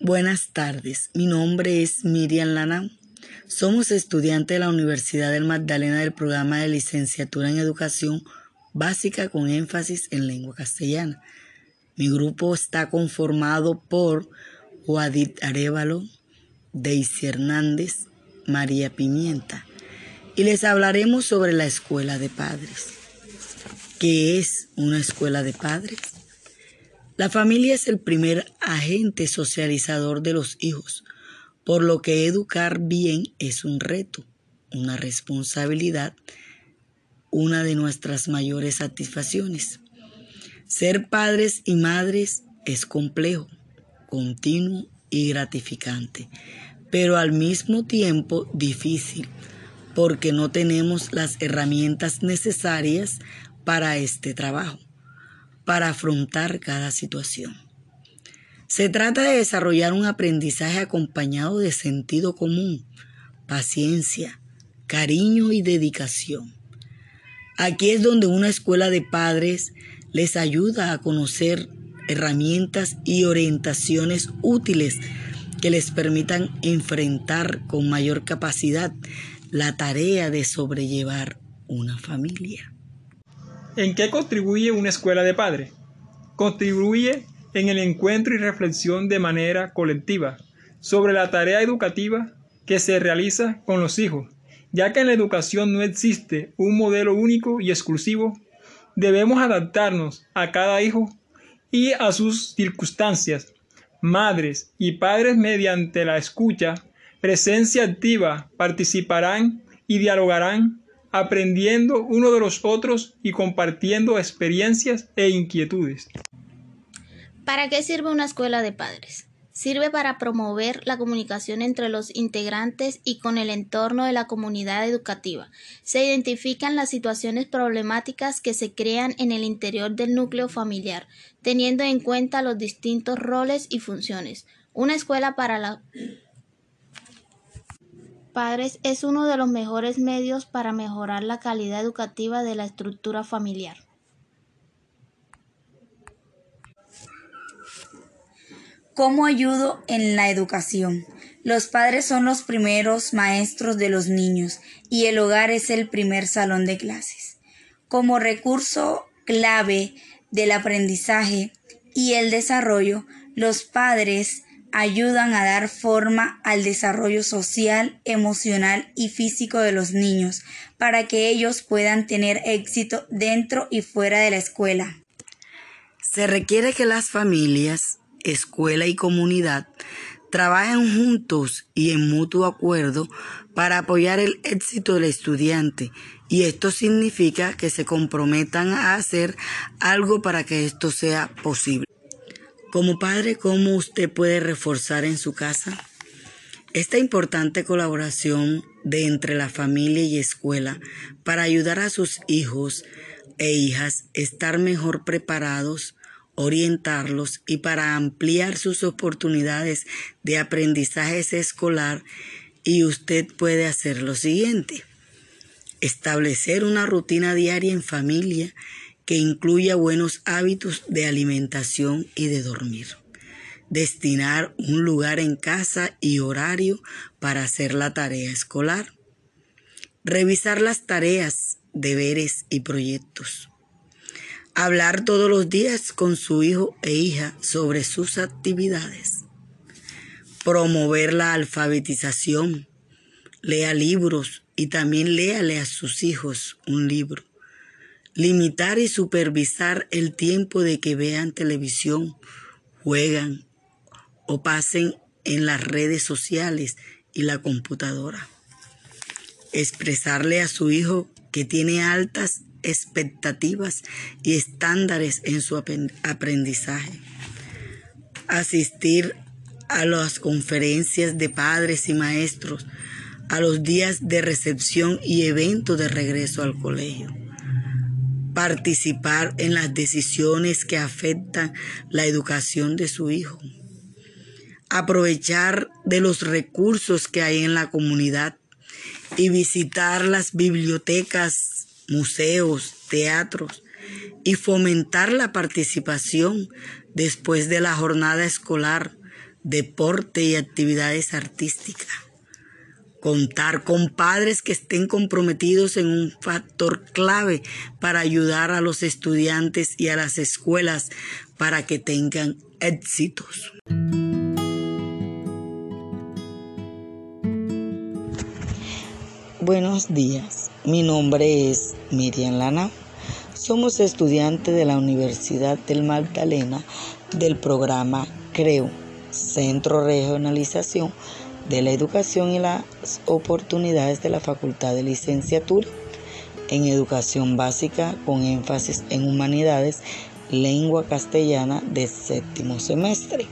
Buenas tardes, mi nombre es Miriam Lana. Somos estudiantes de la Universidad del Magdalena del programa de licenciatura en educación básica con énfasis en lengua castellana. Mi grupo está conformado por Guadit Arevalo, Daisy Hernández, María Pimienta y les hablaremos sobre la escuela de padres. ¿Qué es una escuela de padres? La familia es el primer agente socializador de los hijos, por lo que educar bien es un reto, una responsabilidad, una de nuestras mayores satisfacciones. Ser padres y madres es complejo, continuo y gratificante, pero al mismo tiempo difícil, porque no tenemos las herramientas necesarias para este trabajo para afrontar cada situación. Se trata de desarrollar un aprendizaje acompañado de sentido común, paciencia, cariño y dedicación. Aquí es donde una escuela de padres les ayuda a conocer herramientas y orientaciones útiles que les permitan enfrentar con mayor capacidad la tarea de sobrellevar una familia. ¿En qué contribuye una escuela de padres? Contribuye en el encuentro y reflexión de manera colectiva sobre la tarea educativa que se realiza con los hijos, ya que en la educación no existe un modelo único y exclusivo, debemos adaptarnos a cada hijo y a sus circunstancias. Madres y padres mediante la escucha, presencia activa, participarán y dialogarán aprendiendo uno de los otros y compartiendo experiencias e inquietudes. ¿Para qué sirve una escuela de padres? Sirve para promover la comunicación entre los integrantes y con el entorno de la comunidad educativa. Se identifican las situaciones problemáticas que se crean en el interior del núcleo familiar, teniendo en cuenta los distintos roles y funciones. Una escuela para la padres es uno de los mejores medios para mejorar la calidad educativa de la estructura familiar. ¿Cómo ayudo en la educación? Los padres son los primeros maestros de los niños y el hogar es el primer salón de clases. Como recurso clave del aprendizaje y el desarrollo, los padres ayudan a dar forma al desarrollo social, emocional y físico de los niños para que ellos puedan tener éxito dentro y fuera de la escuela. Se requiere que las familias, escuela y comunidad trabajen juntos y en mutuo acuerdo para apoyar el éxito del estudiante y esto significa que se comprometan a hacer algo para que esto sea posible. Como padre, ¿cómo usted puede reforzar en su casa esta importante colaboración de entre la familia y escuela para ayudar a sus hijos e hijas estar mejor preparados, orientarlos y para ampliar sus oportunidades de aprendizaje escolar? Y usted puede hacer lo siguiente. Establecer una rutina diaria en familia que incluya buenos hábitos de alimentación y de dormir. Destinar un lugar en casa y horario para hacer la tarea escolar. Revisar las tareas, deberes y proyectos. Hablar todos los días con su hijo e hija sobre sus actividades. Promover la alfabetización. Lea libros y también léale a sus hijos un libro limitar y supervisar el tiempo de que vean televisión, juegan o pasen en las redes sociales y la computadora. Expresarle a su hijo que tiene altas expectativas y estándares en su aprendizaje. Asistir a las conferencias de padres y maestros, a los días de recepción y eventos de regreso al colegio participar en las decisiones que afectan la educación de su hijo, aprovechar de los recursos que hay en la comunidad y visitar las bibliotecas, museos, teatros y fomentar la participación después de la jornada escolar deporte y actividades artísticas. Contar con padres que estén comprometidos en un factor clave para ayudar a los estudiantes y a las escuelas para que tengan éxitos. Buenos días, mi nombre es Miriam Lana. Somos estudiantes de la Universidad del Magdalena del programa CREO, Centro Regionalización de la Educación y las Oportunidades de la Facultad de Licenciatura en Educación Básica con énfasis en Humanidades, Lengua Castellana de séptimo semestre.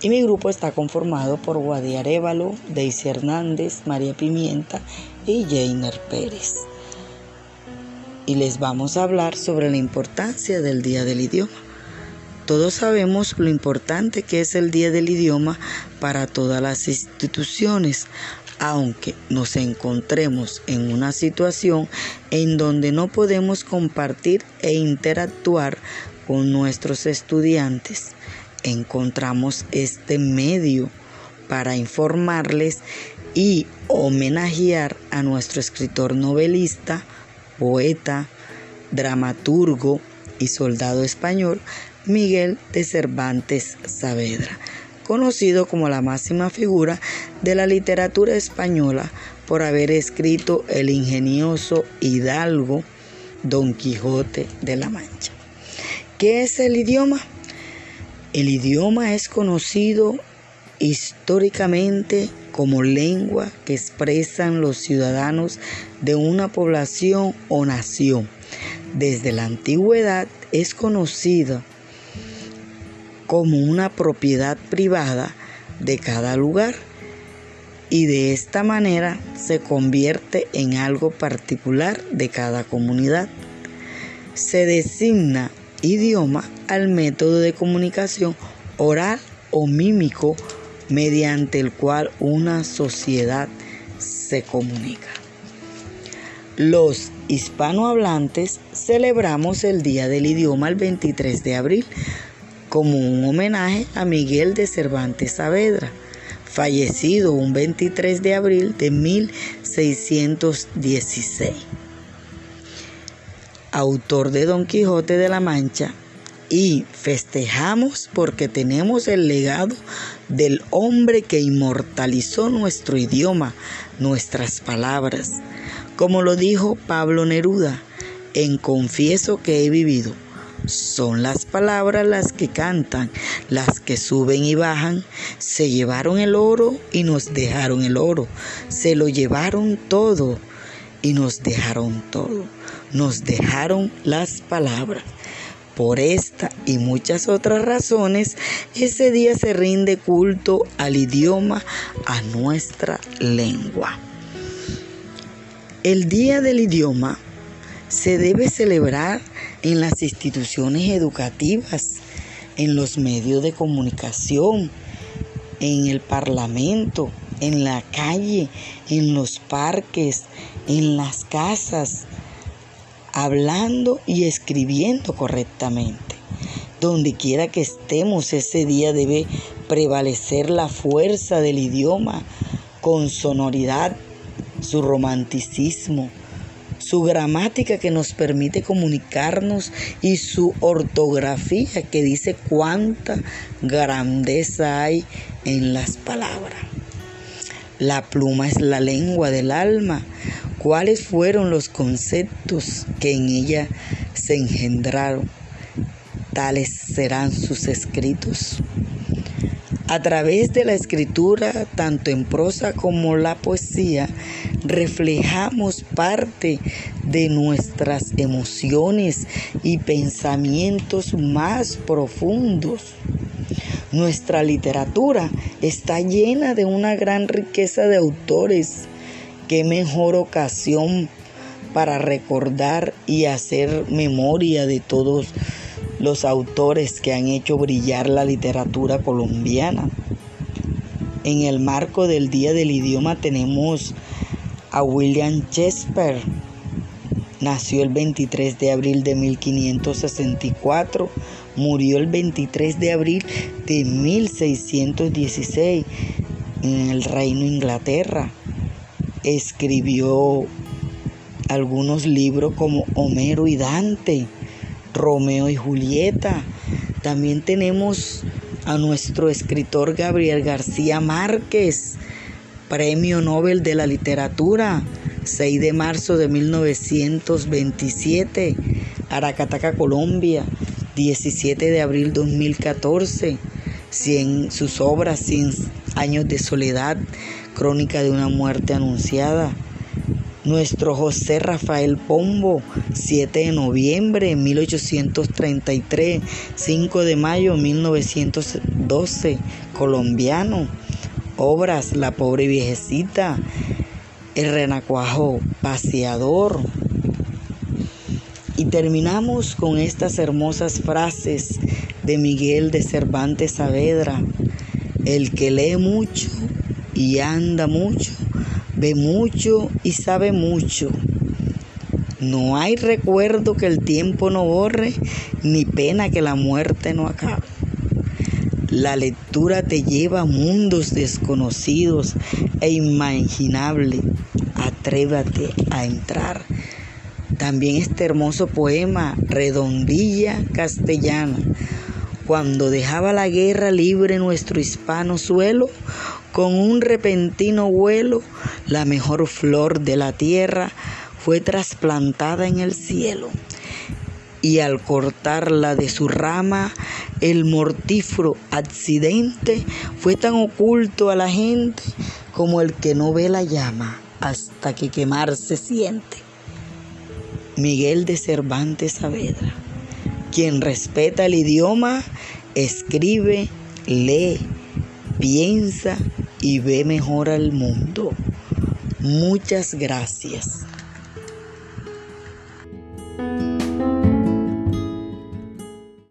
Y mi grupo está conformado por Guadi Arevalo, Daisy Hernández, María Pimienta y Jainer Pérez. Y les vamos a hablar sobre la importancia del Día del Idioma. Todos sabemos lo importante que es el Día del Idioma para todas las instituciones, aunque nos encontremos en una situación en donde no podemos compartir e interactuar con nuestros estudiantes. Encontramos este medio para informarles y homenajear a nuestro escritor novelista, poeta, dramaturgo y soldado español Miguel de Cervantes Saavedra, conocido como la máxima figura de la literatura española por haber escrito el ingenioso hidalgo Don Quijote de la Mancha. ¿Qué es el idioma? El idioma es conocido históricamente como lengua que expresan los ciudadanos de una población o nación. Desde la antigüedad es conocida como una propiedad privada de cada lugar y de esta manera se convierte en algo particular de cada comunidad. Se designa idioma al método de comunicación oral o mímico mediante el cual una sociedad se comunica. Los hispanohablantes celebramos el Día del Idioma el 23 de abril como un homenaje a Miguel de Cervantes Saavedra, fallecido un 23 de abril de 1616. Autor de Don Quijote de la Mancha y festejamos porque tenemos el legado del hombre que inmortalizó nuestro idioma, nuestras palabras, como lo dijo Pablo Neruda en Confieso que he vivido son las palabras las que cantan, las que suben y bajan. Se llevaron el oro y nos dejaron el oro. Se lo llevaron todo y nos dejaron todo. Nos dejaron las palabras. Por esta y muchas otras razones, ese día se rinde culto al idioma, a nuestra lengua. El Día del Idioma se debe celebrar en las instituciones educativas, en los medios de comunicación, en el parlamento, en la calle, en los parques, en las casas, hablando y escribiendo correctamente. Donde quiera que estemos ese día debe prevalecer la fuerza del idioma con sonoridad, su romanticismo, su gramática que nos permite comunicarnos y su ortografía que dice cuánta grandeza hay en las palabras. La pluma es la lengua del alma. ¿Cuáles fueron los conceptos que en ella se engendraron? Tales serán sus escritos. A través de la escritura, tanto en prosa como la poesía, reflejamos parte de nuestras emociones y pensamientos más profundos. Nuestra literatura está llena de una gran riqueza de autores. Qué mejor ocasión para recordar y hacer memoria de todos los autores que han hecho brillar la literatura colombiana. En el marco del Día del Idioma tenemos a William Shakespeare. Nació el 23 de abril de 1564, Murió el 23 de abril de 1616 en el Reino Inglaterra. Escribió algunos libros como Homero y Dante, Romeo y Julieta. También tenemos a nuestro escritor Gabriel García Márquez, Premio Nobel de la Literatura, 6 de marzo de 1927, Aracataca, Colombia, 17 de abril 2014, sus obras 100 años de soledad, crónica de una muerte anunciada. Nuestro José Rafael Pombo, 7 de noviembre de 1833, 5 de mayo de 1912, colombiano obras La pobre viejecita, El renacuajo paseador. Y terminamos con estas hermosas frases de Miguel de Cervantes Saavedra. El que lee mucho y anda mucho, ve mucho y sabe mucho. No hay recuerdo que el tiempo no borre, ni pena que la muerte no acabe. La lectura te lleva a mundos desconocidos e imaginables. Atrévate a entrar. También este hermoso poema, Redondilla Castellana, cuando dejaba la guerra libre nuestro hispano suelo, con un repentino vuelo, la mejor flor de la tierra fue trasplantada en el cielo y al cortarla de su rama, el mortífero accidente fue tan oculto a la gente como el que no ve la llama hasta que quemarse siente. Miguel de Cervantes Saavedra, quien respeta el idioma, escribe, lee, piensa y ve mejor al mundo. Muchas gracias.